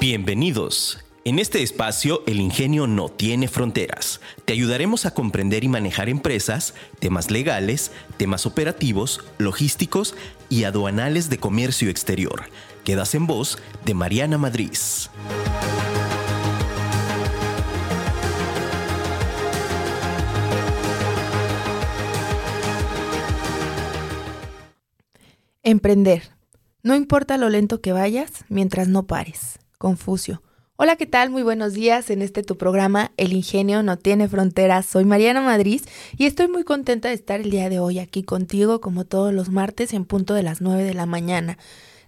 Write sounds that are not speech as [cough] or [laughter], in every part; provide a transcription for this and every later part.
Bienvenidos. En este espacio, el ingenio no tiene fronteras. Te ayudaremos a comprender y manejar empresas, temas legales, temas operativos, logísticos y aduanales de comercio exterior. Quedas en voz de Mariana Madrid. Emprender. No importa lo lento que vayas, mientras no pares. Confucio. Hola, ¿qué tal? Muy buenos días en este tu programa El ingenio no tiene fronteras. Soy Mariana Madrid y estoy muy contenta de estar el día de hoy aquí contigo como todos los martes en punto de las 9 de la mañana.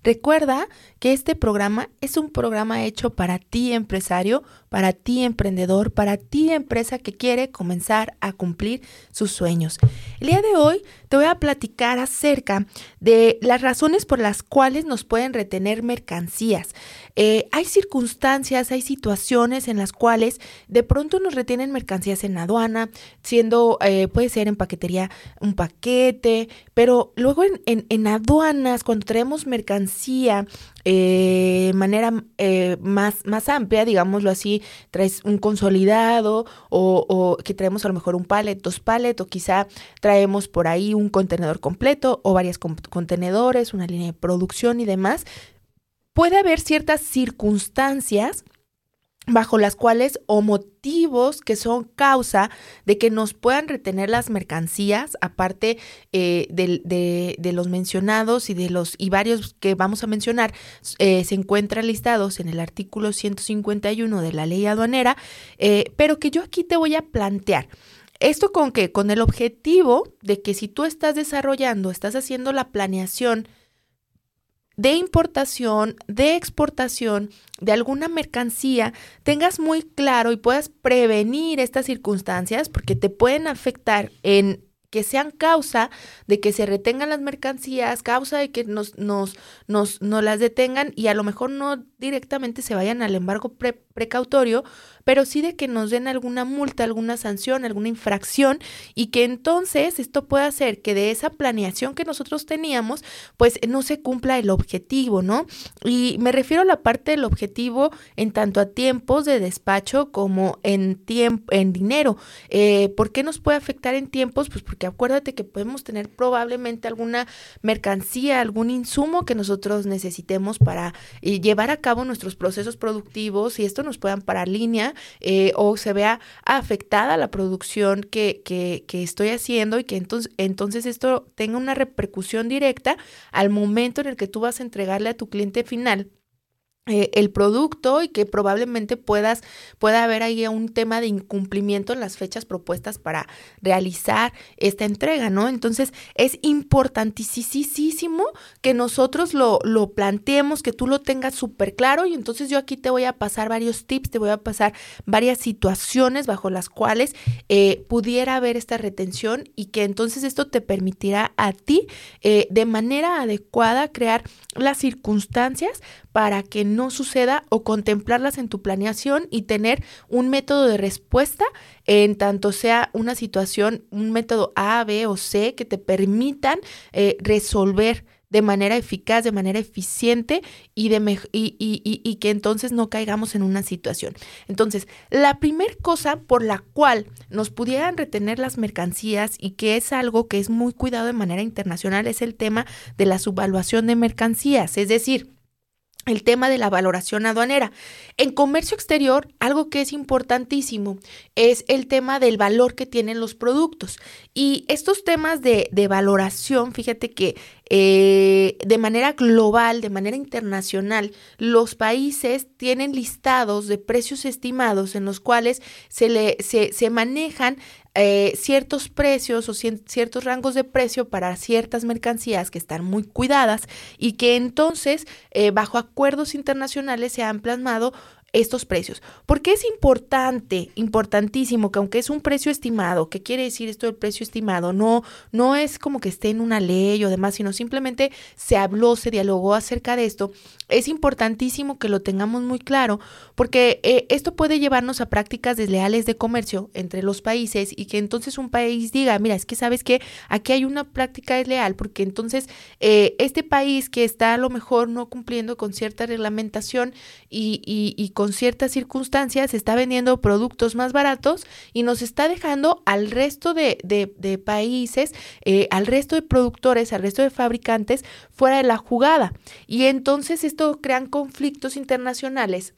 Recuerda que este programa es un programa hecho para ti empresario, para ti emprendedor, para ti empresa que quiere comenzar a cumplir sus sueños. El día de hoy te voy a platicar acerca de las razones por las cuales nos pueden retener mercancías. Eh, hay circunstancias, hay situaciones en las cuales de pronto nos retienen mercancías en aduana, siendo, eh, puede ser en paquetería un paquete, pero luego en, en aduanas, cuando traemos mercancía, eh, manera eh, más, más amplia, digámoslo así, traes un consolidado o, que traemos a lo mejor un pallet, dos pallet o quizá traemos por ahí un contenedor completo o varios contenedores, una línea de producción y demás, puede haber ciertas circunstancias bajo las cuales o motivos que son causa de que nos puedan retener las mercancías, aparte eh, de, los mencionados y de los y varios que vamos a mencionar, eh, se encuentran listados en el artículo 151 de la ley aduanera, eh, pero que yo aquí te voy a plantear. ¿Esto con qué? Con el objetivo de que si tú estás desarrollando, estás haciendo la planeación, de importación, de exportación de alguna mercancía, tengas muy claro y puedas prevenir estas circunstancias porque te pueden afectar en que sean causa de que se retengan las mercancías, causa de que nos, nos, nos, las detengan y a lo mejor no directamente se vayan al embargo precautorio, pero sí de que nos den alguna multa, alguna sanción, alguna infracción y que entonces esto pueda hacer que de esa planeación que nosotros teníamos, pues no se cumpla el objetivo, ¿no? Y me refiero a la parte del objetivo en tanto a tiempos de despacho como en tiempo, en dinero. Eh, ¿Por qué nos puede afectar en tiempos? Pues porque acuérdate que podemos tener probablemente alguna mercancía, algún insumo que nosotros necesitemos para eh, llevar a cabo nuestros procesos productivos y esto nos pueda parar línea eh, o se vea afectada la producción que, que, que estoy haciendo y que entonces, entonces esto tenga una repercusión directa al momento en el que tú vas a entregarle a tu cliente final eh, el producto y que probablemente puedas pueda haber ahí un tema de incumplimiento en las fechas propuestas para realizar esta entrega, ¿no? Entonces es importantísimo que nosotros lo, lo planteemos, que tú lo tengas súper claro y entonces yo aquí te voy a pasar varios tips, te voy a pasar varias situaciones bajo las cuales eh, pudiera haber esta retención y que entonces esto te permitirá a ti eh, de manera adecuada crear las circunstancias para que no suceda o contemplarlas en tu planeación y tener un método de respuesta en tanto sea una situación, un método A, B o C que te permitan eh, resolver de manera eficaz, de manera eficiente y, de y, y, que entonces no caigamos en una situación. Entonces, la primera cosa por la cual nos pudieran retener las mercancías y que es algo que es muy cuidado de manera internacional es el tema de la subvaluación de mercancías. Es decir, el tema de la valoración aduanera. En comercio exterior, algo que es importantísimo es el tema del valor que tienen los productos. Y estos temas de, valoración, fíjate que eh, de manera global, de manera internacional, los países tienen listados de precios estimados en los cuales se, le, se, se manejan eh, ciertos precios o ciertos rangos de precio para ciertas mercancías que están muy cuidadas y que entonces eh, bajo acuerdos internacionales se han plasmado estos precios. Porque es importante, importantísimo, que aunque es un precio estimado, ¿qué quiere decir esto del precio estimado? No, no es como que esté en una ley o demás, sino simplemente se habló, se dialogó acerca de esto. Es importantísimo que lo tengamos muy claro, porque eh, esto puede llevarnos a prácticas desleales de comercio entre los países y que entonces un país diga, mira, es que sabes que aquí hay una práctica desleal, porque entonces eh, este país que está a lo mejor no cumpliendo con cierta reglamentación y, y con con ciertas circunstancias está vendiendo productos más baratos y nos está dejando al resto de, países, eh, al resto de productores, al resto de fabricantes fuera de la jugada. Y entonces esto crean conflictos internacionales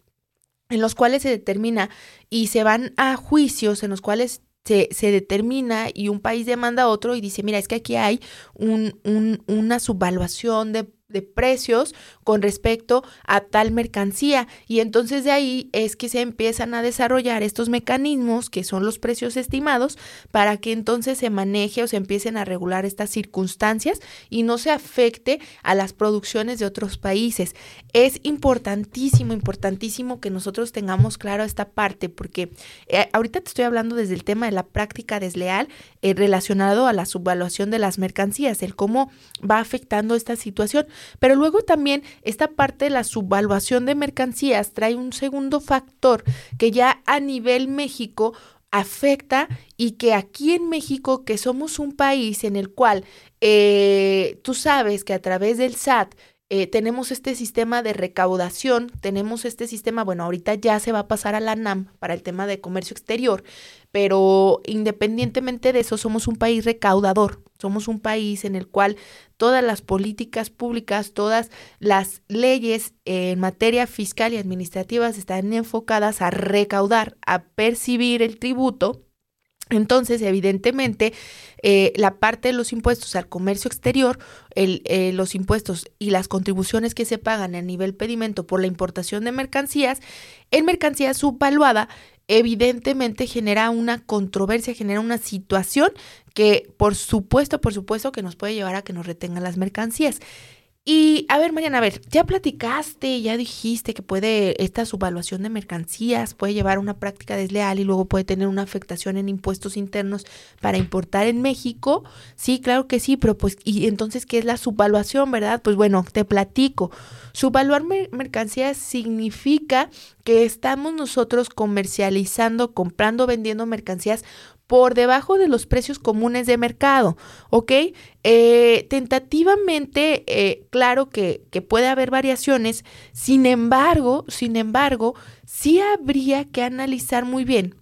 en los cuales se determina y se van a juicios en los cuales se, se, determina y un país demanda a otro y dice, mira, es que aquí hay un, una subvaluación de de precios con respecto a tal mercancía y entonces de ahí es que se empiezan a desarrollar estos mecanismos que son los precios estimados para que entonces se maneje o se empiecen a regular estas circunstancias y no se afecte a las producciones de otros países. Es importantísimo, importantísimo que nosotros tengamos claro esta parte porque eh, ahorita te estoy hablando desde el tema de la práctica desleal eh, relacionado a la subvaluación de las mercancías, el cómo va afectando esta situación pero luego también esta parte de la subvaluación de mercancías trae un segundo factor que ya a nivel México afecta y que aquí en México, que somos un país en el cual eh, tú sabes que a través del SAT eh, tenemos este sistema de recaudación, tenemos este sistema, bueno, ahorita ya se va a pasar a la NAM para el tema de comercio exterior, pero independientemente de eso, somos un país recaudador, somos un país en el cual todas las políticas públicas, todas las leyes en materia fiscal y administrativa están enfocadas a recaudar, a percibir el tributo. Entonces, evidentemente, eh, la parte de los impuestos al comercio exterior, eh, los impuestos y las contribuciones que se pagan a nivel pedimento por la importación de mercancías, en mercancía subvaluada, evidentemente genera una controversia, genera una situación que, por supuesto, por supuesto, que nos puede llevar a que nos retengan las mercancías. Y a ver, Mariana, a ver, ya platicaste, ya dijiste que puede esta subvaluación de mercancías puede llevar a una práctica desleal y luego puede tener una afectación en impuestos internos para importar en México. Sí, claro que sí, pero pues, ¿y entonces qué es la subvaluación, verdad? Pues bueno, te platico. Subvaluar mercancías significa que estamos nosotros comercializando, comprando, vendiendo mercancías por debajo de los precios comunes de mercado, ¿ok? Eh, tentativamente, eh, claro que, puede haber variaciones, sin embargo, sin embargo, sí habría que analizar muy bien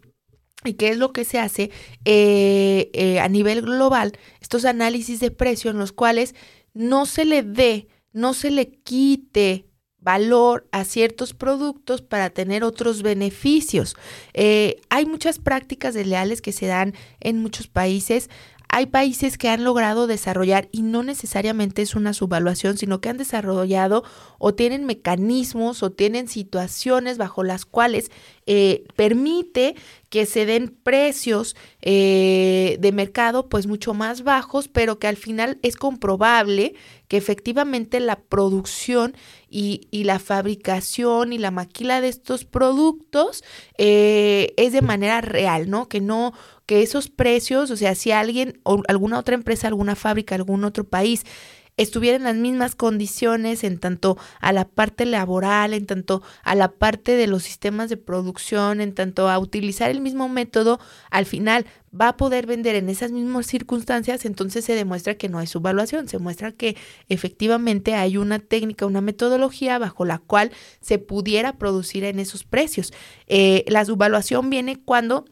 ¿Y qué es lo que se hace eh, a nivel global? Estos análisis de precio en los cuales no se le dé, no se le quite valor a ciertos productos para tener otros beneficios. Eh, hay muchas prácticas desleales que se dan en muchos países. Hay países que han logrado desarrollar, y no necesariamente es una subvaluación, sino que han desarrollado o tienen mecanismos o tienen situaciones bajo las cuales eh, permite que se den precios eh, de mercado pues mucho más bajos, pero que al final es comprobable que efectivamente la producción y, la fabricación y la maquila de estos productos eh, es de manera real, ¿no? Que no, que esos precios, o sea, si alguien o alguna otra empresa, alguna fábrica, algún otro país estuviera en las mismas condiciones en tanto a la parte laboral, en tanto a la parte de los sistemas de producción, en tanto a utilizar el mismo método, al final va a poder vender en esas mismas circunstancias, entonces se demuestra que no hay subvaluación, se muestra que efectivamente hay una técnica, una metodología bajo la cual se pudiera producir en esos precios. Eh, la subvaluación viene cuando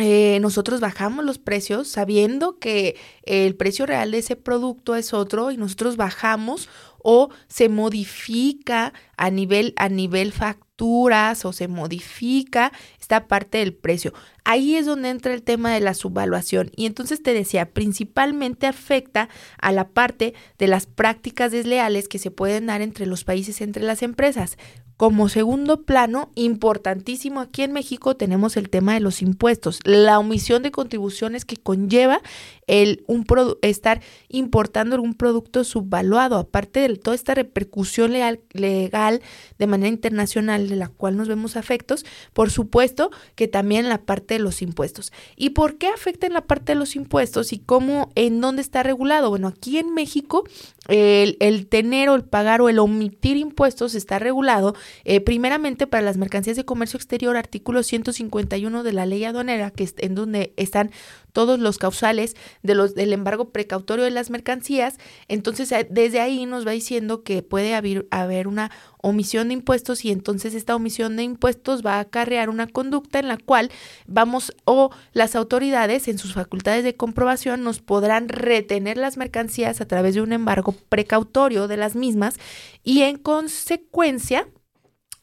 eh, nosotros bajamos los precios sabiendo que el precio real de ese producto es otro y nosotros bajamos o se modifica a nivel a nivel facturas o se modifica esta parte del precio. Ahí es donde entra el tema de la subvaluación y entonces te decía, principalmente afecta a la parte de las prácticas desleales que se pueden dar entre los países, entre las empresas. Como segundo plano, importantísimo aquí en México tenemos el tema de los impuestos, la omisión de contribuciones que conlleva el un estar importando algún producto subvaluado, aparte de toda esta repercusión legal, legal de manera internacional de la cual nos vemos afectos, por supuesto que también la parte de los impuestos. ¿Y por qué afecta en la parte de los impuestos y cómo, en dónde está regulado? Bueno, aquí en México el, el tener o el pagar o el omitir impuestos está regulado eh, primeramente para las mercancías de comercio exterior, artículo 151 de la ley aduanera, que es en donde están todos los causales de los, del embargo precautorio de las mercancías. Entonces, desde ahí nos va diciendo que puede haber, haber una omisión de impuestos y entonces esta omisión de impuestos va a acarrear una conducta en la cual vamos o las autoridades en sus facultades de comprobación nos podrán retener las mercancías a través de un embargo precautorio de las mismas y en consecuencia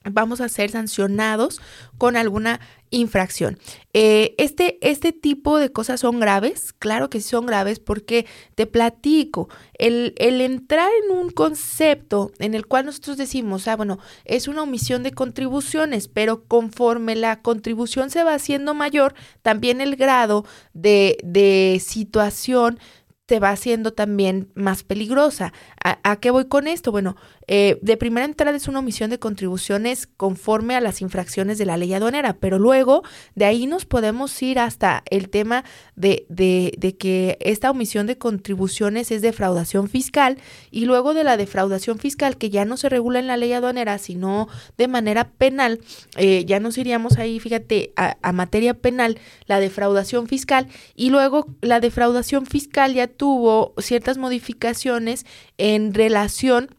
vamos a ser sancionados con alguna infracción. Eh, este, este tipo de cosas son graves, claro que son graves porque te platico, el, el, entrar en un concepto en el cual nosotros decimos, ah, bueno, es una omisión de contribuciones, pero conforme la contribución se va haciendo mayor, también el grado de, de situación te va haciendo también más peligrosa. ¿A, qué voy con esto? Bueno, eh, de primera entrada es una omisión de contribuciones conforme a las infracciones de la ley aduanera, pero luego de ahí nos podemos ir hasta el tema de, de, de que esta omisión de contribuciones es defraudación fiscal y luego de la defraudación fiscal que ya no se regula en la ley aduanera, sino de manera penal, eh, ya nos iríamos ahí, fíjate, a, a materia penal, la defraudación fiscal y luego la defraudación fiscal ya tuvo ciertas modificaciones en relación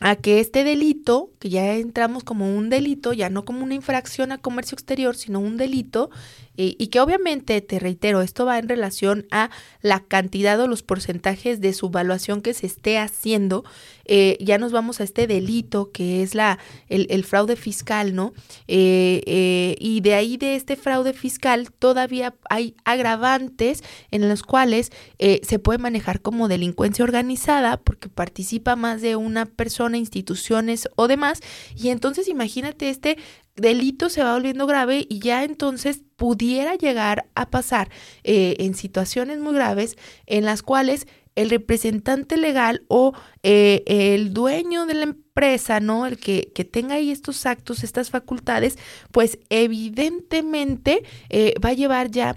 a que este delito, que ya entramos como un delito, ya no como una infracción a comercio exterior, sino un delito, eh, y que obviamente, te reitero, esto va en relación a la cantidad o los porcentajes de su evaluación que se esté haciendo, eh, ya nos vamos a este delito que es la, el, fraude fiscal, ¿no? Eh, y de ahí de este fraude fiscal todavía hay agravantes en los cuales se puede manejar como delincuencia organizada porque participa más de una persona, instituciones o demás, y entonces imagínate este delito se va volviendo grave y ya entonces pudiera llegar a pasar eh, en situaciones muy graves en las cuales el representante legal o eh, el dueño de la empresa, ¿no? El que, que, tenga ahí estos actos, estas facultades, pues evidentemente eh, va a llevar ya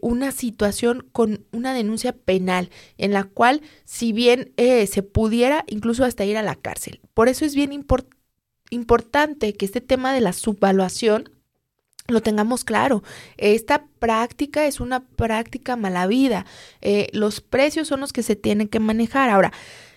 una situación con una denuncia penal en la cual, si bien se pudiera incluso hasta ir a la cárcel. Por eso es bien importante que este tema de la subvaluación lo tengamos claro. Esta práctica es una práctica mala vida. Eh, los precios son los que se tienen que manejar. Ahora,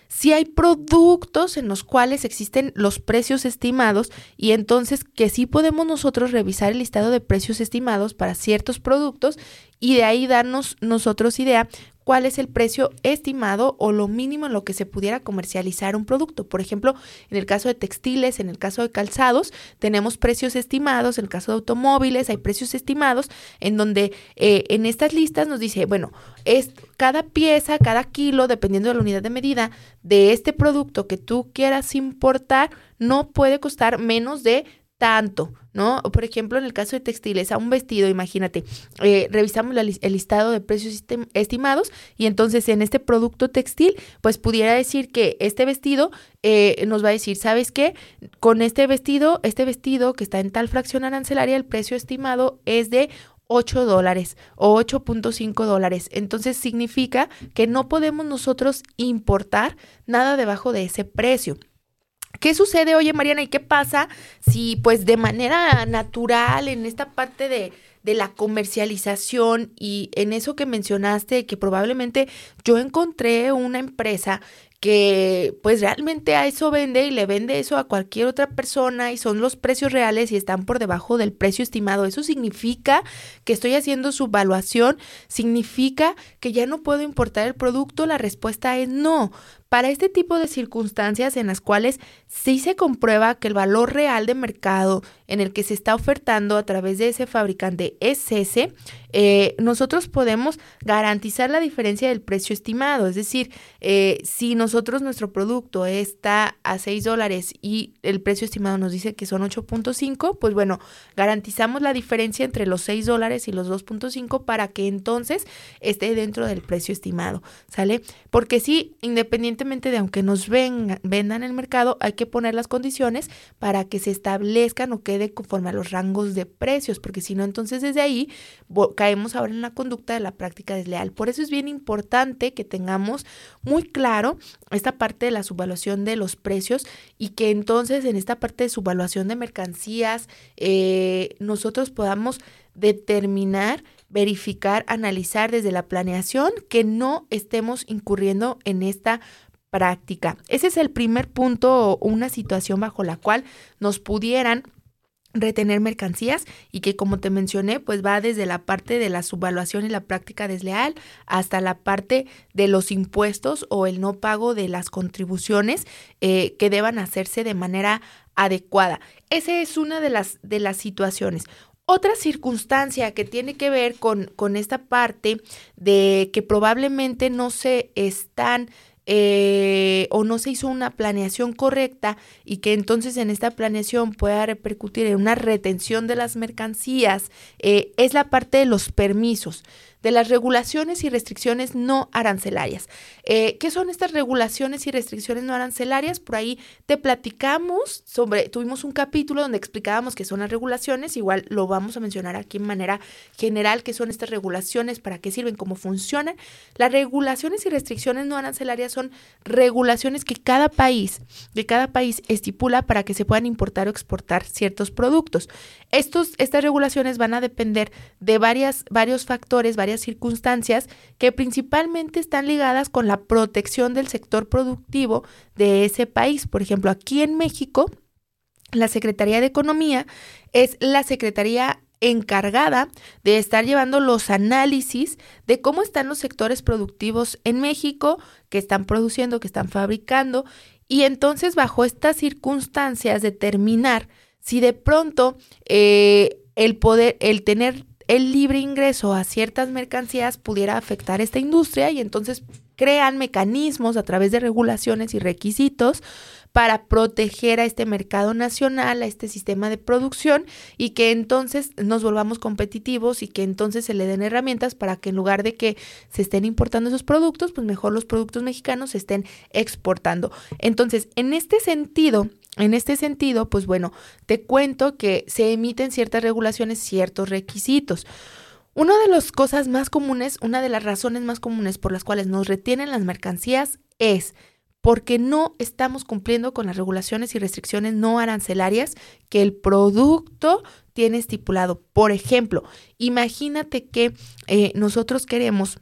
si hay productos en los cuales existen los precios estimados y entonces que sí podemos nosotros revisar el listado de precios estimados para ciertos productos y de ahí darnos nosotros idea cuál es el precio estimado o lo mínimo en lo que se pudiera comercializar un producto. Por ejemplo, en el caso de textiles, en el caso de calzados, tenemos precios estimados, en el caso de automóviles hay precios estimados, en donde eh, en estas listas nos dice, bueno, es cada pieza, cada kilo, dependiendo de la unidad de medida de este producto que tú quieras importar, no puede costar menos de tanto, ¿no? Por ejemplo, en el caso de textiles, a un vestido, imagínate, eh, revisamos el listado de precios estimados y entonces en este producto textil, pues pudiera decir que este vestido eh, nos va a decir, ¿sabes qué? Con este vestido, este vestido que está en tal fracción arancelaria, el precio estimado es de 8 dólares o 8.5 dólares. Entonces significa que no podemos nosotros importar nada debajo de ese precio. ¿Qué sucede, oye Mariana, y qué pasa si pues de manera natural en esta parte de, de la comercialización y en eso que mencionaste, que probablemente yo encontré una empresa que pues realmente a eso vende y le vende eso a cualquier otra persona y son los precios reales y están por debajo del precio estimado. Eso significa que estoy haciendo su evaluación, significa que ya no puedo importar el producto. La respuesta es no. Para este tipo de circunstancias en las cuales sí se comprueba que el valor real de mercado en el que se está ofertando a través de ese fabricante es ese, eh, nosotros podemos garantizar la diferencia del precio estimado. Es decir, eh, si nosotros nuestro producto está a 6 dólares y el precio estimado nos dice que son 8.5, pues bueno, garantizamos la diferencia entre los 6 dólares y los 2.5 para que entonces esté dentro del precio estimado, ¿sale? Porque si independientemente independientemente de aunque nos vendan el mercado, hay que poner las condiciones para que se establezcan o quede conforme a los rangos de precios, porque si no, entonces desde ahí caemos ahora en la conducta de la práctica desleal. Por eso es bien importante que tengamos muy claro esta parte de la subvaluación de los precios y que entonces en esta parte de subvaluación de mercancías eh, nosotros podamos determinar, verificar, analizar desde la planeación que no estemos incurriendo en esta práctica. Ese es el primer punto o una situación bajo la cual nos pudieran retener mercancías y que como te mencioné pues va desde la parte de la subvaluación y la práctica desleal hasta la parte de los impuestos o el no pago de las contribuciones eh, que deban hacerse de manera adecuada. Esa es una de las, de las situaciones. Otra circunstancia que tiene que ver con, con esta parte de que probablemente no se están eh, o no se hizo una planeación correcta y que entonces en esta planeación pueda repercutir en una retención de las mercancías, eh, es la parte de los permisos de las regulaciones y restricciones no arancelarias. Eh, ¿Qué son estas regulaciones y restricciones no arancelarias? Por ahí te platicamos sobre, tuvimos un capítulo donde explicábamos qué son las regulaciones, igual lo vamos a mencionar aquí en manera general, qué son estas regulaciones, para qué sirven, cómo funcionan. Las regulaciones y restricciones no arancelarias son regulaciones que cada país, que cada país estipula para que se puedan importar o exportar ciertos productos. Estos, estas regulaciones van a depender de varias, varios factores, circunstancias que principalmente están ligadas con la protección del sector productivo de ese país. Por ejemplo, aquí en México, la Secretaría de Economía es la Secretaría encargada de estar llevando los análisis de cómo están los sectores productivos en México, que están produciendo, que están fabricando, y entonces bajo estas circunstancias determinar si de pronto eh, el poder, el tener el libre ingreso a ciertas mercancías pudiera afectar esta industria y entonces crean mecanismos a través de regulaciones y requisitos para proteger a este mercado nacional, a este sistema de producción y que entonces nos volvamos competitivos y que entonces se le den herramientas para que en lugar de que se estén importando esos productos, pues mejor los productos mexicanos se estén exportando. Entonces, en este sentido, en este sentido, pues bueno, te cuento que se emiten ciertas regulaciones, ciertos requisitos. Una de las cosas más comunes, una de las razones más comunes por las cuales nos retienen las mercancías es porque no estamos cumpliendo con las regulaciones y restricciones no arancelarias que el producto tiene estipulado. Por ejemplo, imagínate que eh, nosotros queremos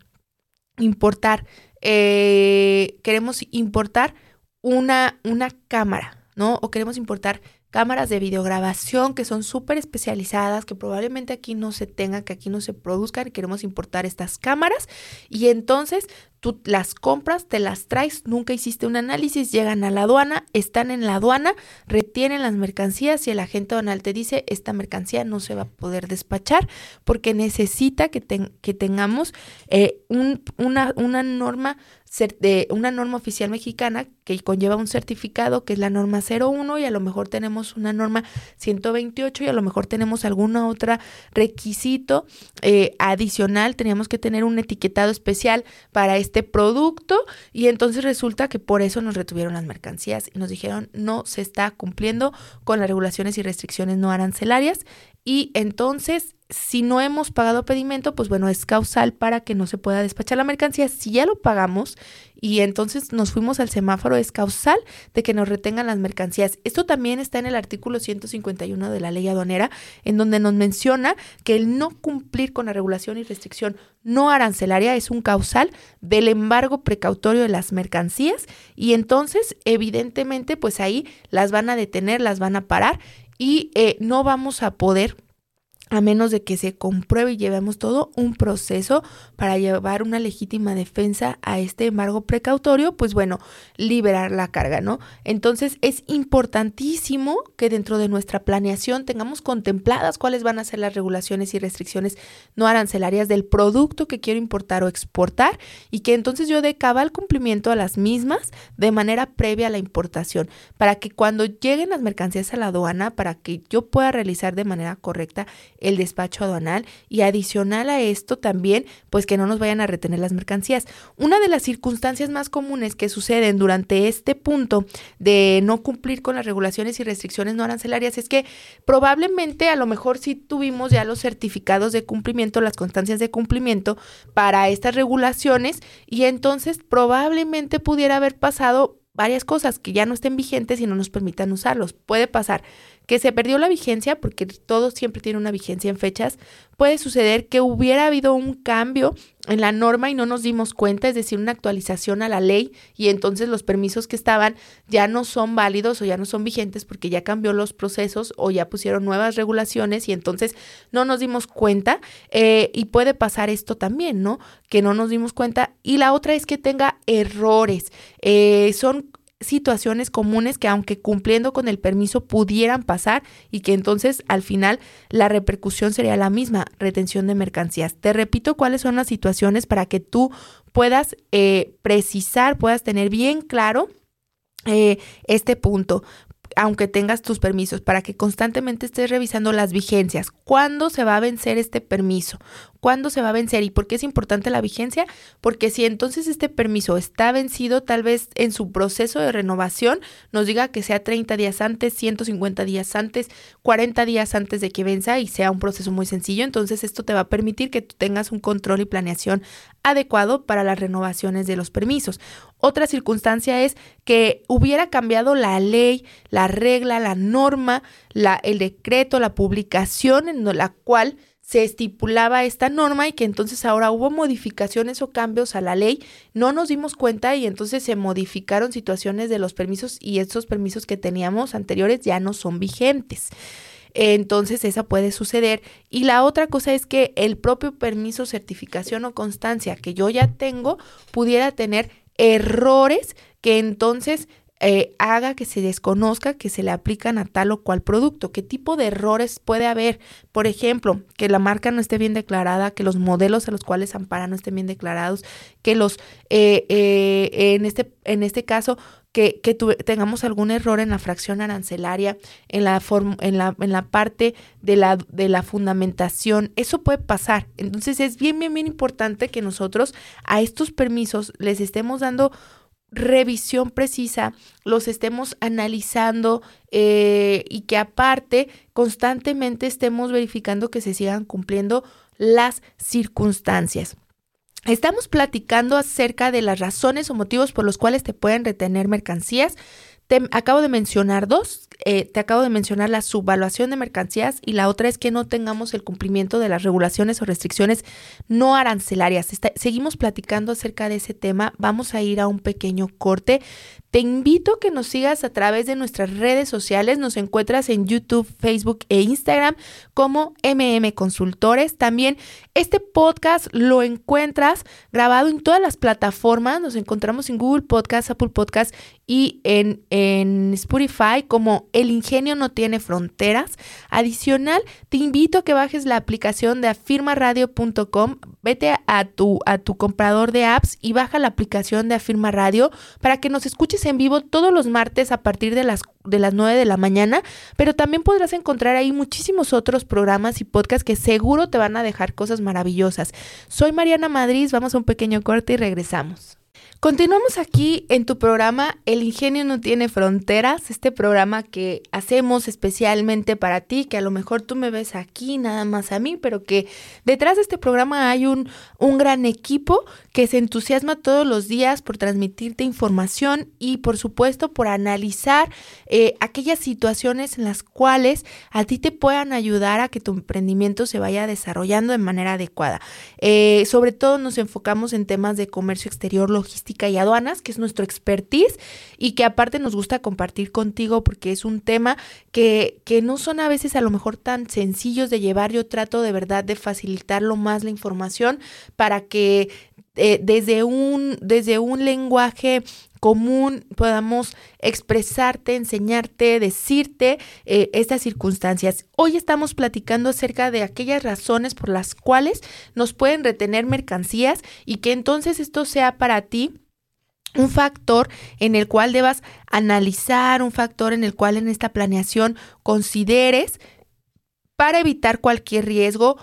importar, eh, queremos importar una, una cámara, ¿no? O queremos importar cámaras de videograbación que son súper especializadas, que probablemente aquí no se tengan, que aquí no se produzcan, queremos importar estas cámaras y entonces tú las compras, te las traes, nunca hiciste un análisis, llegan a la aduana, están en la aduana, retienen las mercancías y el agente aduanal te dice, esta mercancía no se va a poder despachar porque necesita que, que tengamos eh, una, una norma de una norma oficial mexicana que conlleva un certificado que es la norma 01 y a lo mejor tenemos una norma 128 y a lo mejor tenemos alguna otra requisito eh, adicional, teníamos que tener un etiquetado especial para este producto y entonces resulta que por eso nos retuvieron las mercancías y nos dijeron no se está cumpliendo con las regulaciones y restricciones no arancelarias y entonces si no hemos pagado pedimento, pues bueno, es causal para que no se pueda despachar la mercancía. Si ya lo pagamos y entonces nos fuimos al semáforo, es causal de que nos retengan las mercancías. Esto también está en el artículo 151 de la ley aduanera, en donde nos menciona que el no cumplir con la regulación y restricción no arancelaria es un causal del embargo precautorio de las mercancías y entonces evidentemente pues ahí las van a detener, las van a parar y eh, no vamos a poder a menos de que se compruebe y llevemos todo un proceso para llevar una legítima defensa a este embargo precautorio, pues bueno, liberar la carga, ¿no? Entonces es importantísimo que dentro de nuestra planeación tengamos contempladas cuáles van a ser las regulaciones y restricciones no arancelarias del producto que quiero importar o exportar y que entonces yo dé cabal cumplimiento a las mismas de manera previa a la importación, para que cuando lleguen las mercancías a la aduana, para que yo pueda realizar de manera correcta el despacho aduanal y adicional a esto también, pues que no nos vayan a retener las mercancías. Una de las circunstancias más comunes que suceden durante este punto de no cumplir con las regulaciones y restricciones no arancelarias es que probablemente a lo mejor sí tuvimos ya los certificados de cumplimiento, las constancias de cumplimiento para estas regulaciones y entonces probablemente pudiera haber pasado varias cosas que ya no estén vigentes y no nos permitan usarlos. Puede pasar que se perdió la vigencia, porque todo siempre tiene una vigencia en fechas, puede suceder que hubiera habido un cambio en la norma y no nos dimos cuenta, es decir, una actualización a la ley y entonces los permisos que estaban ya no son válidos o ya no son vigentes porque ya cambió los procesos o ya pusieron nuevas regulaciones y entonces no nos dimos cuenta eh, y puede pasar esto también, ¿no? Que no nos dimos cuenta y la otra es que tenga errores. Eh, son situaciones comunes que aunque cumpliendo con el permiso pudieran pasar y que entonces al final la repercusión sería la misma, retención de mercancías. Te repito cuáles son las situaciones para que tú puedas eh, precisar, puedas tener bien claro eh, este punto aunque tengas tus permisos, para que constantemente estés revisando las vigencias. ¿Cuándo se va a vencer este permiso? ¿Cuándo se va a vencer? ¿Y por qué es importante la vigencia? Porque si entonces este permiso está vencido, tal vez en su proceso de renovación nos diga que sea 30 días antes, 150 días antes, 40 días antes de que venza y sea un proceso muy sencillo. Entonces esto te va a permitir que tú tengas un control y planeación adecuado para las renovaciones de los permisos. Otra circunstancia es que hubiera cambiado la ley, la regla, la norma, el decreto, la publicación en la cual se estipulaba esta norma y que entonces ahora hubo modificaciones o cambios a la ley, no nos dimos cuenta y entonces se modificaron situaciones de los permisos y estos permisos que teníamos anteriores ya no son vigentes. Entonces esa puede suceder. Y la otra cosa es que el propio permiso, certificación o constancia que yo ya tengo pudiera tener errores que entonces eh, haga que se desconozca que se le aplican a tal o cual producto. ¿Qué tipo de errores puede haber? Por ejemplo, que la marca no esté bien declarada, que los modelos a los cuales ampara no estén bien declarados, que los, eh, eh, en, este, en este caso, que, tengamos algún error en la fracción arancelaria, en la, en la, en la parte de la, de la fundamentación. Eso puede pasar. Entonces es bien, bien, bien importante que nosotros a estos permisos les estemos dando revisión precisa, los estemos analizando eh, y que aparte constantemente estemos verificando que se sigan cumpliendo las circunstancias. Estamos platicando acerca de las razones o motivos por los cuales te pueden retener mercancías. Te acabo de mencionar dos, eh, te acabo de mencionar la subvaluación de mercancías y la otra es que no tengamos el cumplimiento de las regulaciones o restricciones no arancelarias. seguimos platicando acerca de ese tema, vamos a ir a un pequeño corte. Te invito a que nos sigas a través de nuestras redes sociales. Nos encuentras en YouTube, Facebook e Instagram como MM Consultores. También este podcast lo encuentras grabado en todas las plataformas. Nos encontramos en Google Podcast, Apple Podcast y en, en Spotify como El Ingenio No Tiene Fronteras. Adicional, te invito a que bajes la aplicación de afirmaradio.com. Vete a tu, a tu comprador de apps y baja la aplicación de Afirma Radio para que nos escuches en vivo todos los martes a partir de las, de las 9 de la mañana, pero también podrás encontrar ahí muchísimos otros programas y podcasts que seguro te van a dejar cosas maravillosas. Soy Mariana Madrid, vamos a un pequeño corte y regresamos. Continuamos aquí en tu programa El ingenio no tiene fronteras, este programa que hacemos especialmente para ti, que a lo mejor tú me ves aquí nada más a mí, pero que detrás de este programa hay un, un gran equipo que se entusiasma todos los días por transmitirte información y por supuesto por analizar eh, aquellas situaciones en las cuales a ti te puedan ayudar a que tu emprendimiento se vaya desarrollando de manera adecuada. Eh, sobre todo nos enfocamos en temas de comercio exterior, logística, y aduanas, que es nuestro expertise y que aparte nos gusta compartir contigo porque es un tema que, que no son a veces a lo mejor tan sencillos de llevar. Yo trato de verdad de facilitarlo más la información para que eh, desde, un, desde un lenguaje común podamos expresarte, enseñarte, decirte eh, estas circunstancias. Hoy estamos platicando acerca de aquellas razones por las cuales nos pueden retener mercancías y que entonces esto sea para ti un factor en el cual debas analizar, un factor en el cual en esta planeación consideres para evitar cualquier riesgo,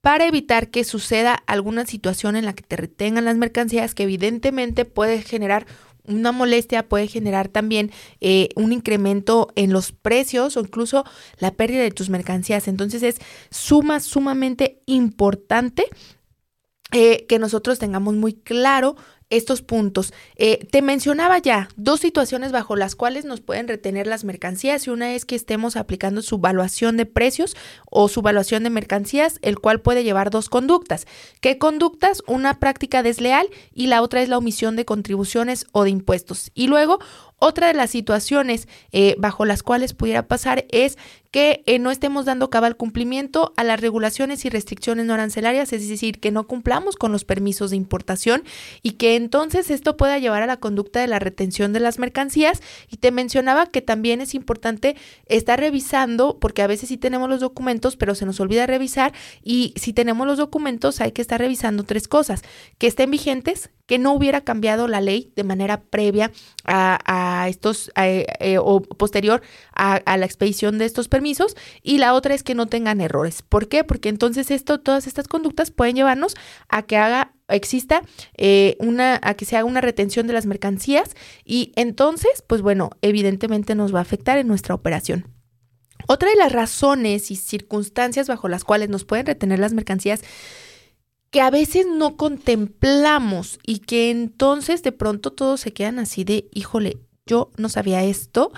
para evitar que suceda alguna situación en la que te retengan las mercancías que evidentemente puede generar una molestia, puede generar también eh, un incremento en los precios o incluso la pérdida de tus mercancías. Entonces es suma, sumamente importante eh, que nosotros tengamos muy claro estos puntos. Eh, te mencionaba ya dos situaciones bajo las cuales nos pueden retener las mercancías y una es que estemos aplicando su evaluación de precios o su evaluación de mercancías, el cual puede llevar dos conductas. ¿Qué conductas? Una práctica desleal y la otra es la omisión de contribuciones o de impuestos. Y luego otra de las situaciones eh, bajo las cuales pudiera pasar es que eh, no estemos dando cabal cumplimiento a las regulaciones y restricciones no arancelarias, es decir, que no cumplamos con los permisos de importación y que entonces esto pueda llevar a la conducta de la retención de las mercancías. Y te mencionaba que también es importante estar revisando, porque a veces sí tenemos los documentos, pero se nos olvida revisar y si tenemos los documentos hay que estar revisando tres cosas, que estén vigentes, que no hubiera cambiado la ley de manera previa a, estos eh, o posterior a, a, la expedición de estos permisos y la otra es que no tengan errores. ¿Por qué? Porque entonces esto, todas estas conductas pueden llevarnos a que haga exista eh, una a que se haga una retención de las mercancías y entonces pues bueno evidentemente nos va a afectar en nuestra operación. Otra de las razones y circunstancias bajo las cuales nos pueden retener las mercancías que a veces no contemplamos y que entonces de pronto todos se quedan así de, híjole, yo no sabía esto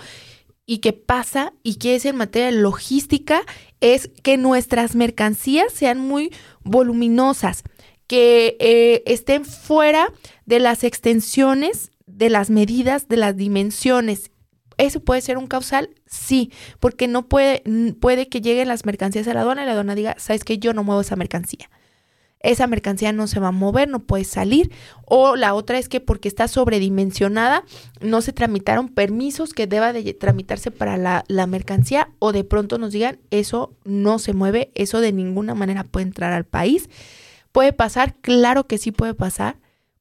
y qué pasa y qué es en materia de logística es que nuestras mercancías sean muy voluminosas, que eh, estén fuera de las extensiones, de las medidas, de las dimensiones. ¿Eso puede ser un causal? Sí, porque no puede, puede que lleguen las mercancías a la aduana y la aduana diga, sabes que yo no muevo esa mercancía esa mercancía no se va a mover, no puede salir. O la otra es que porque está sobredimensionada, no se tramitaron permisos que deba de tramitarse para la, la mercancía o de pronto nos digan, eso no se mueve, eso de ninguna manera puede entrar al país. ¿Puede pasar? Claro que sí puede pasar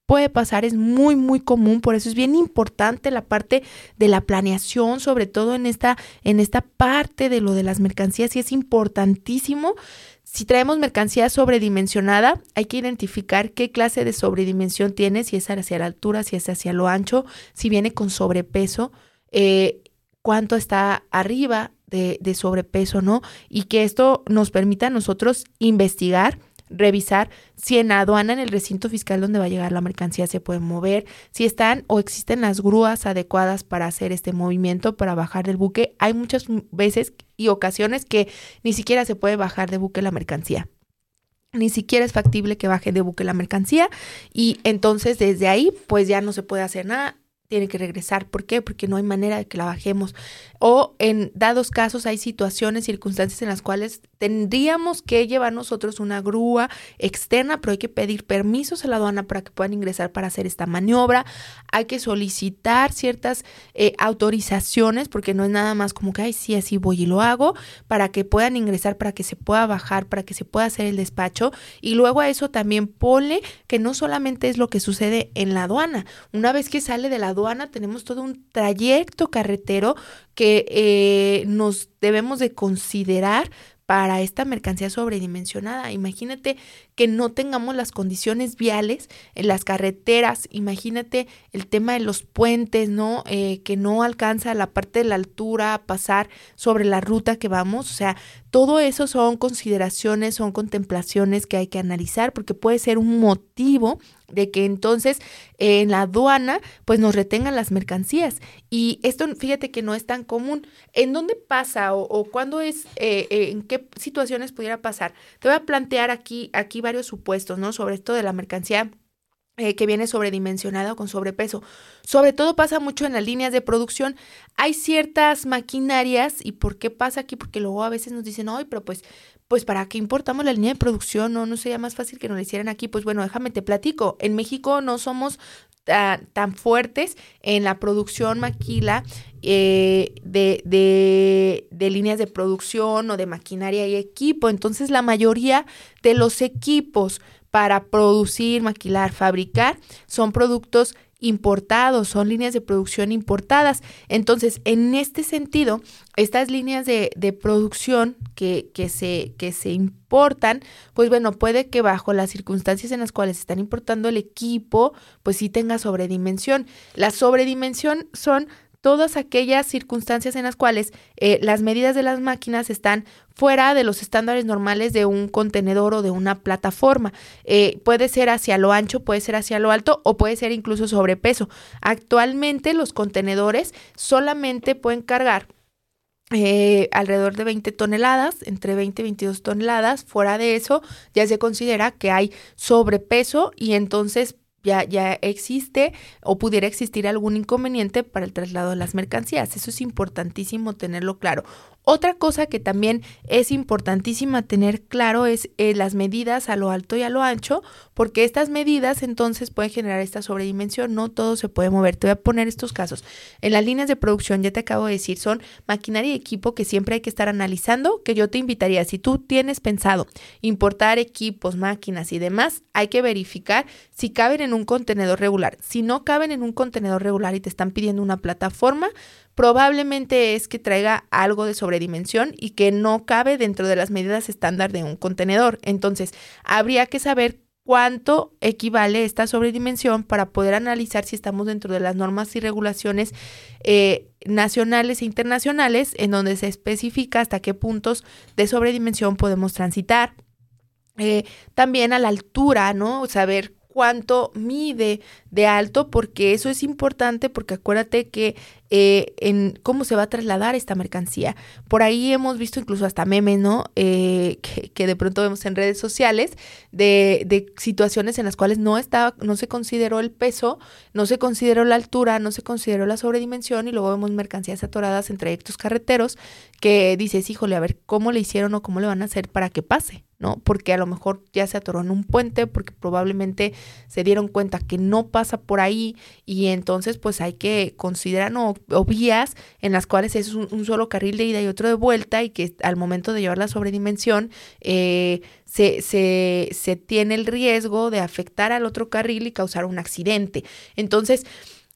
puede pasar, es muy, muy común, por eso es bien importante la parte de la planeación, sobre todo en esta, en esta parte de lo de las mercancías, y es importantísimo si traemos mercancía sobredimensionada, hay que identificar qué clase de sobredimensión tiene, si es hacia la altura, si es hacia lo ancho, si viene con sobrepeso, eh, cuánto está arriba de, de sobrepeso, ¿no? Y que esto nos permita a nosotros investigar revisar si en aduana, en el recinto fiscal donde va a llegar la mercancía, se puede mover, si están o existen las grúas adecuadas para hacer este movimiento, para bajar del buque. Hay muchas veces y ocasiones que ni siquiera se puede bajar de buque la mercancía ni siquiera es factible que baje de buque la mercancía y entonces desde ahí pues ya no se puede hacer nada tiene que regresar. ¿Por qué? Porque no hay manera de que la bajemos. O en dados casos hay situaciones, circunstancias en las cuales tendríamos que llevar nosotros una grúa externa, pero hay que pedir permisos a la aduana para que puedan ingresar para hacer esta maniobra. Hay que solicitar ciertas eh, autorizaciones, porque no es nada más como que, ay, sí, así voy y lo hago, para que puedan ingresar, para que se pueda bajar, para que se pueda hacer el despacho. Y luego a eso también pone que no solamente es lo que sucede en la aduana. Una vez que sale de la aduana tenemos todo un trayecto carretero que eh, nos debemos de considerar para esta mercancía sobredimensionada. Imagínate que no tengamos las condiciones viales en las carreteras, imagínate el tema de los puentes, ¿no? Eh, que no alcanza la parte de la altura a pasar sobre la ruta que vamos, o sea, todo eso son consideraciones, son contemplaciones que hay que analizar porque puede ser un motivo de que entonces en la aduana pues nos retengan las mercancías. Y esto fíjate que no es tan común. ¿En dónde pasa o, cuándo es, eh, eh, en qué situaciones pudiera pasar? Te voy a plantear aquí, aquí varios supuestos, ¿no? Sobre esto de la mercancía eh, que viene sobredimensionada o con sobrepeso. Sobre todo pasa mucho en las líneas de producción. Hay ciertas maquinarias, ¿y por qué pasa aquí? Porque luego a veces nos dicen, ay, pero pues, pues ¿para qué importamos la línea de producción? No, no sería más fácil que nos lo hicieran aquí. Pues bueno, déjame te platico. En México no somos tan fuertes en la producción maquila eh, de, de, líneas de producción o de maquinaria y equipo. Entonces la mayoría de los equipos para producir, maquilar, fabricar son productos importados, son líneas de producción importadas. Entonces, en este sentido, estas líneas de, producción que, que, se, que se importan, pues bueno, puede que bajo las circunstancias en las cuales están importando el equipo, pues sí tenga sobredimensión. La sobredimensión son todas aquellas circunstancias en las cuales eh, las medidas de las máquinas están fuera de los estándares normales de un contenedor o de una plataforma. Eh, puede ser hacia lo ancho, puede ser hacia lo alto o puede ser incluso sobrepeso. Actualmente los contenedores solamente pueden cargar eh, alrededor de 20 toneladas, entre 20 y 22 toneladas. Fuera de eso, ya se considera que hay sobrepeso y entonces ya, ya existe o pudiera existir algún inconveniente para el traslado de las mercancías. Eso es importantísimo tenerlo claro. Otra cosa que también es importantísima tener claro es eh, las medidas a lo alto y a lo ancho, porque estas medidas entonces pueden generar esta sobredimensión, no todo se puede mover. Te voy a poner estos casos. En las líneas de producción, ya te acabo de decir, son maquinaria y equipo que siempre hay que estar analizando, que yo te invitaría, si tú tienes pensado importar equipos, máquinas y demás, hay que verificar si caben en un contenedor regular. Si no caben en un contenedor regular y te están pidiendo una plataforma, probablemente es que traiga algo de sobredimensión y que no cabe dentro de las medidas estándar de un contenedor. Entonces, habría que saber cuánto equivale esta sobredimensión para poder analizar si estamos dentro de las normas y regulaciones eh, nacionales e internacionales en donde se especifica hasta qué puntos de sobredimensión podemos transitar. Eh, también a la altura, ¿no? Saber cuánto mide de alto, porque eso es importante, porque acuérdate que eh, en cómo se va a trasladar esta mercancía. Por ahí hemos visto incluso hasta memes, ¿no? Eh, [laughs] que, de pronto vemos en redes sociales de, de, situaciones en las cuales no estaba, no se consideró el peso, no se consideró la altura, no se consideró la sobredimensión y luego vemos mercancías atoradas en trayectos carreteros que dices, híjole, a ver cómo le hicieron o cómo le van a hacer para que pase. ¿No? Porque a lo mejor ya se atoró en un puente, porque probablemente se dieron cuenta que no pasa por ahí y entonces pues hay que considerar o, vías en las cuales es un, solo carril de ida y otro de vuelta y que al momento de llevar la sobredimensión eh, se, se, se tiene el riesgo de afectar al otro carril y causar un accidente. Entonces,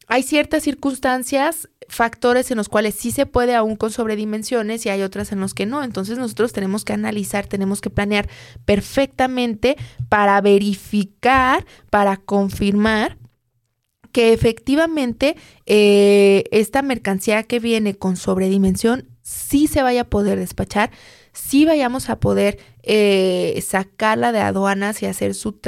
hay ciertas circunstancias, factores en los cuales sí se puede aún con sobredimensiones y hay otras en los que no. Entonces nosotros tenemos que analizar, tenemos que planear perfectamente para verificar, para confirmar que efectivamente eh, esta mercancía que viene con sobredimensión sí se vaya a poder despachar, sí vayamos a poder eh, sacarla de aduanas y hacer su,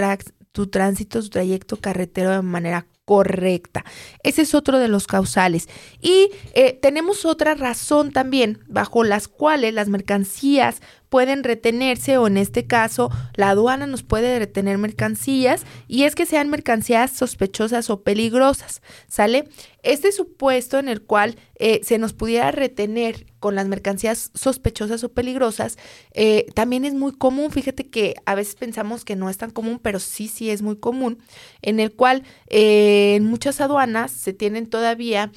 su tránsito, su trayecto carretero de manera correcta. Ese es otro de los causales. Y eh, tenemos otra razón también bajo las cuales las mercancías pueden retenerse o en este caso la aduana nos puede retener mercancías y es que sean mercancías sospechosas o peligrosas, ¿sale? Este supuesto en el cual eh, se nos pudiera retener con las mercancías sospechosas o peligrosas eh, también es muy común, fíjate que a veces pensamos que no es tan común, pero sí, sí es muy común, en el cual eh, en muchas aduanas se tienen todavía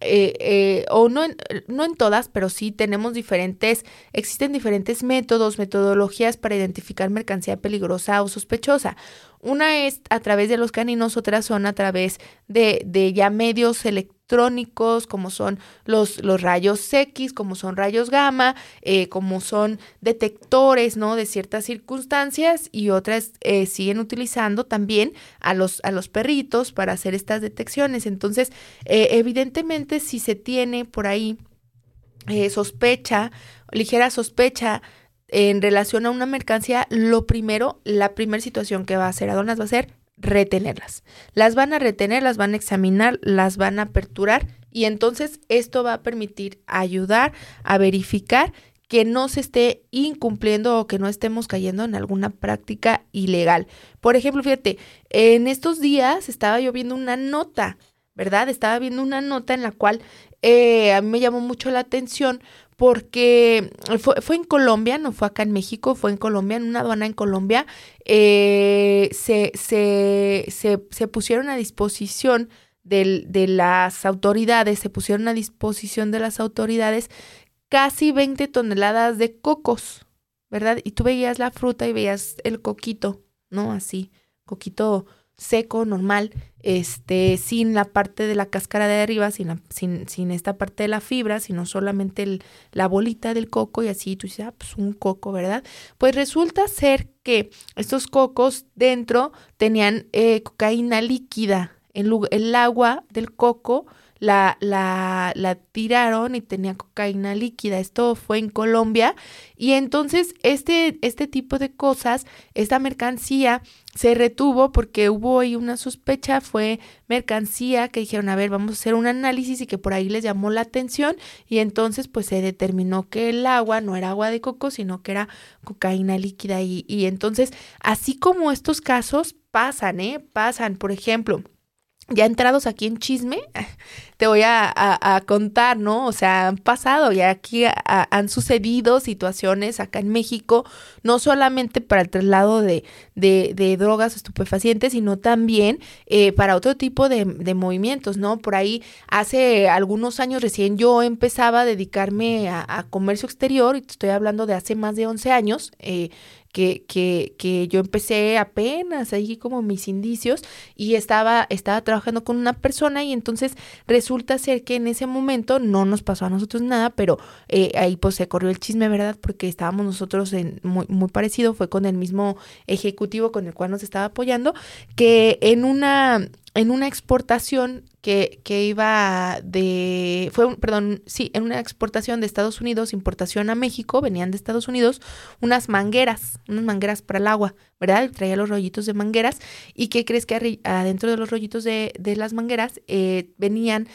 eh, eh, o no en, no en todas, pero sí tenemos diferentes, existen diferentes métodos, metodologías para identificar mercancía peligrosa o sospechosa. Una es a través de los caninos, otras son a través de, de ya medios electrónicos electrónicos, como son los, los rayos X, como son rayos gamma, eh, como son detectores, ¿no? De ciertas circunstancias y otras eh, siguen utilizando también a los, a los perritos para hacer estas detecciones. Entonces, eh, evidentemente, si se tiene por ahí sospecha, ligera sospecha, en relación a una mercancía, lo primero, la primera situación que va a hacer Adonas va a ser retenerlas. Las van a retener, las van a examinar, las van a aperturar y entonces esto va a permitir ayudar a verificar que no se esté incumpliendo o que no estemos cayendo en alguna práctica ilegal. Por ejemplo, fíjate, en estos días estaba yo viendo una nota, ¿verdad? Estaba viendo una nota en la cual eh, a mí me llamó mucho la atención porque fue, en Colombia, no fue acá en México, fue en Colombia, en una aduana en Colombia, eh, se, se, se, pusieron a disposición de las autoridades, se pusieron a disposición de las autoridades casi 20 toneladas de cocos, ¿verdad? Y tú veías la fruta y veías el coquito, ¿no? Así, coquito seco, normal, este, sin la parte de la cáscara de arriba, sin, sin, sin esta parte de la fibra, sino solamente la bolita del coco y así tú dices, ah, pues un coco, ¿verdad? Pues resulta ser que estos cocos dentro tenían eh, cocaína líquida. El, el agua del coco la, la, la tiraron y tenía cocaína líquida. Esto fue en Colombia. Y entonces este, este tipo de cosas, esta mercancía se retuvo porque hubo ahí una sospecha, fue mercancía que dijeron, a ver, vamos a hacer un análisis y que por ahí les llamó la atención y entonces pues se determinó que el agua no era agua de coco, sino que era cocaína líquida y, y entonces así como estos casos pasan, ¿eh? Pasan, por ejemplo, ya entrados aquí en chisme, [laughs] te voy a, contar, ¿no? O sea, han pasado y aquí han sucedido situaciones acá en México, no solamente para el traslado de, de, drogas estupefacientes, sino también eh, para otro tipo de, de, movimientos, ¿no? Por ahí hace algunos años recién yo empezaba a dedicarme a, a comercio exterior, y te estoy hablando de hace más de 11 años, eh, que, que, que yo empecé apenas ahí como mis indicios y estaba, estaba trabajando con una persona y entonces resulta ser que en ese momento no nos pasó a nosotros nada, pero eh, ahí pues se corrió el chisme, ¿verdad? Porque estábamos nosotros en muy, muy parecido, fue con el mismo ejecutivo con el cual nos estaba apoyando, que en una en una exportación que, que, iba de, fue, perdón, sí, en una exportación de Estados Unidos, importación a México, venían de Estados Unidos, unas mangueras, unas mangueras para el agua, ¿verdad? Traía los rollitos de mangueras. ¿Y qué crees que adentro de los rollitos de, de las mangueras eh, venían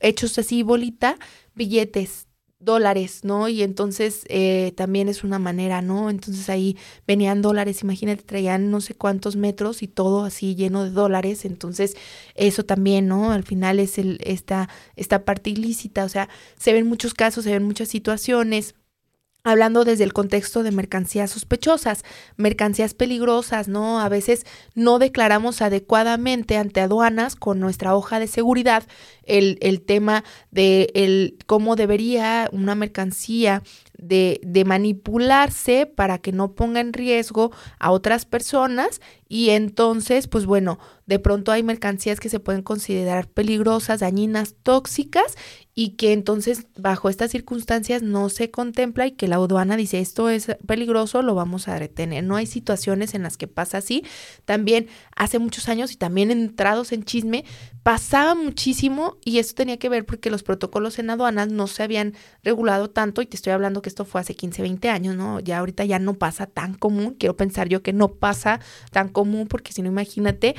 hechos así bolita, billetes dólares, ¿no? Y entonces eh, también es una manera, ¿no? Entonces ahí venían dólares, imagínate, traían no sé cuántos metros y todo así lleno de dólares, entonces eso también, ¿no? Al final es el, esta, esta parte ilícita, o sea, se ven muchos casos, se ven muchas situaciones hablando desde el contexto de mercancías sospechosas, mercancías peligrosas, ¿no? A veces no declaramos adecuadamente ante aduanas con nuestra hoja de seguridad el, el tema de el, cómo debería una mercancía de, de, manipularse para que no ponga en riesgo a otras personas y entonces, pues bueno, de pronto hay mercancías que se pueden considerar peligrosas, dañinas, tóxicas y que entonces bajo estas circunstancias no se contempla y que la aduana dice esto es peligroso, lo vamos a retener. No hay situaciones en las que pasa así. También hace muchos años y también entrados en chisme, pasaba muchísimo y esto tenía que ver porque los protocolos en aduanas no se habían regulado tanto y te estoy hablando que esto fue hace 15, 20 años, ¿no? Ya ahorita ya no pasa tan común, quiero pensar yo que no pasa tan común porque si no imagínate,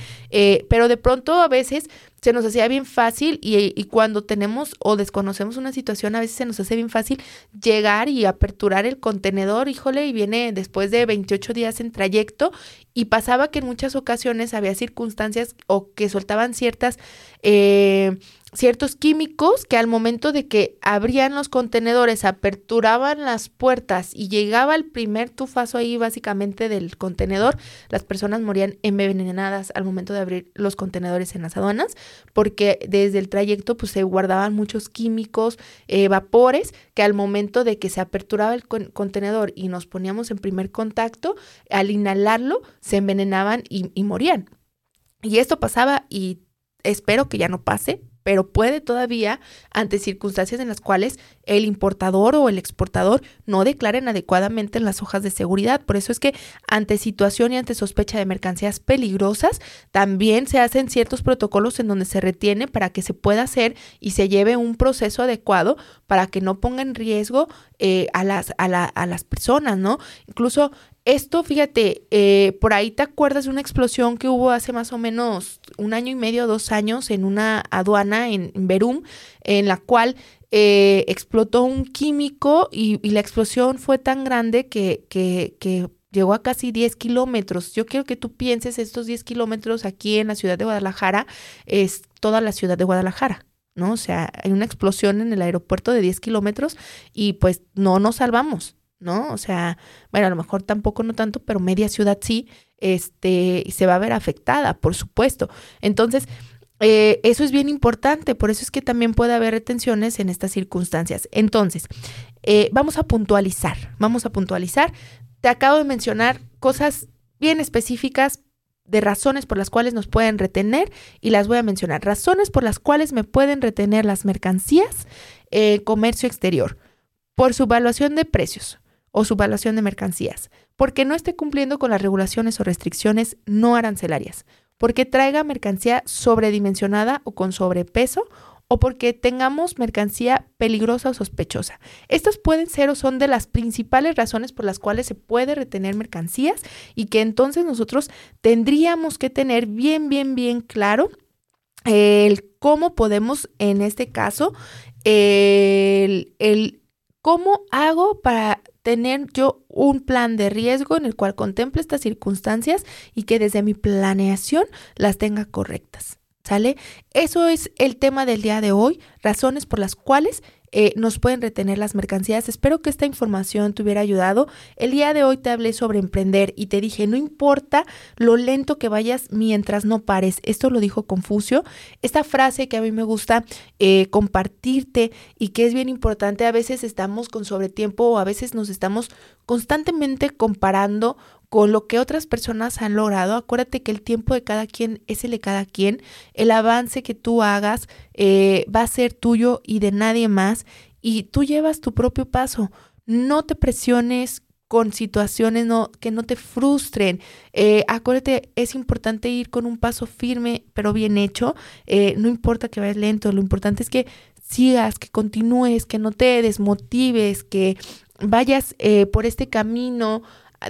pero de pronto a veces se nos hacía bien fácil y, cuando tenemos o desconocemos una situación, a veces se nos hace bien fácil llegar y aperturar el contenedor, híjole, y viene después de 28 días en trayecto. Y pasaba que en muchas ocasiones había circunstancias o que soltaban ciertas... Eh, ciertos químicos que al momento de que abrían los contenedores, aperturaban las puertas y llegaba el primer tufazo ahí básicamente del contenedor, las personas morían envenenadas al momento de abrir los contenedores en las aduanas, porque desde el trayecto pues se guardaban muchos químicos, eh, vapores, que al momento de que se aperturaba el contenedor y nos poníamos en primer contacto, al inhalarlo se envenenaban y, y morían. Y esto pasaba y espero que ya no pase, pero puede todavía ante circunstancias en las cuales el importador o el exportador no declaren adecuadamente las hojas de seguridad. Por eso es que ante situación y ante sospecha de mercancías peligrosas, también se hacen ciertos protocolos en donde se retiene para que se pueda hacer y se lleve un proceso adecuado para que no ponga en riesgo eh, a, las, a, la, a las personas, ¿no? Incluso esto, fíjate, eh, por ahí te acuerdas de una explosión que hubo hace más o menos un año y medio, dos años en una aduana en, Berum, en la cual eh, explotó un químico y, la explosión fue tan grande que, que, que llegó a casi 10 kilómetros. Yo quiero que tú pienses estos 10 kilómetros aquí en la ciudad de Guadalajara, es toda la ciudad de Guadalajara. ¿no? O sea, hay una explosión en el aeropuerto de 10 kilómetros y pues no nos salvamos, ¿no? O sea, bueno, a lo mejor tampoco no tanto, pero media ciudad sí, este, se va a ver afectada, por supuesto. Entonces, eh, eso es bien importante, por eso es que también puede haber retenciones en estas circunstancias. Entonces, eh, vamos a puntualizar, vamos a puntualizar. Te acabo de mencionar cosas bien específicas de razones por las cuales nos pueden retener y las voy a mencionar. Razones por las cuales me pueden retener las mercancías, eh, comercio exterior, por su evaluación de precios o su evaluación de mercancías, porque no esté cumpliendo con las regulaciones o restricciones no arancelarias, porque traiga mercancía sobredimensionada o con sobrepeso o porque tengamos mercancía peligrosa o sospechosa. Estas pueden ser o son de las principales razones por las cuales se puede retener mercancías y que entonces nosotros tendríamos que tener bien, bien, bien claro el cómo podemos, en este caso, el, el cómo hago para tener yo un plan de riesgo en el cual contemple estas circunstancias y que desde mi planeación las tenga correctas. ¿Sale? Eso es el tema del día de hoy, razones por las cuales eh, nos pueden retener las mercancías. Espero que esta información te hubiera ayudado. El día de hoy te hablé sobre emprender y te dije, no importa lo lento que vayas mientras no pares. Esto lo dijo Confucio. Esta frase que a mí me gusta eh, compartirte y que es bien importante, a veces estamos con sobretiempo o a veces nos estamos constantemente comparando con lo que otras personas han logrado. Acuérdate que el tiempo de cada quien es el de cada quien. El avance que tú hagas eh, va a ser tuyo y de nadie más. Y tú llevas tu propio paso. No te presiones con situaciones no, que no te frustren. Eh, acuérdate, es importante ir con un paso firme, pero bien hecho. Eh, no importa que vayas lento, lo importante es que sigas, que continúes, que no te desmotives, que vayas por este camino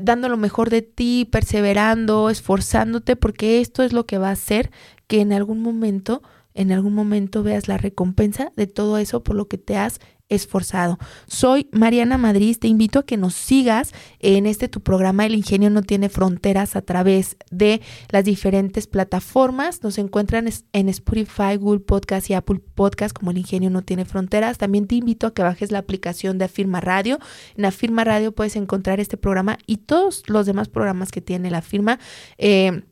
dando lo mejor de ti, perseverando, esforzándote, porque esto es lo que va a hacer que en algún momento, en algún momento veas la recompensa de todo eso por lo que te has esforzado. Soy Mariana Madrid, te invito a que nos sigas en este tu programa El Ingenio no tiene fronteras a través de las diferentes plataformas. Nos encuentran en Spotify, Google Podcast y Apple Podcast como El Ingenio no tiene fronteras. También te invito a que bajes la aplicación de Afirma Radio. En Afirma Radio puedes encontrar este programa y todos los demás programas que tiene la firma. Eh,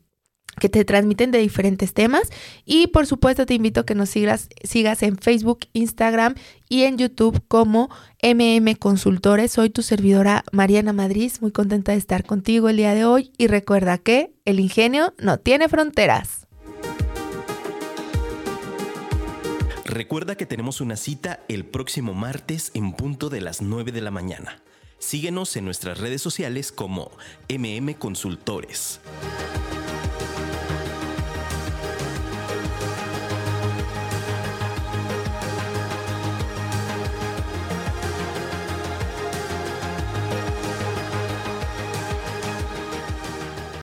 que te transmiten de diferentes temas. Y por supuesto te invito a que nos sigas, sigas en Facebook, Instagram y en YouTube como MM Consultores. Soy tu servidora Mariana Madrid, muy contenta de estar contigo el día de hoy y recuerda que el ingenio no tiene fronteras. Recuerda que tenemos una cita el próximo martes en punto de las 9 de la mañana. Síguenos en nuestras redes sociales como MM Consultores.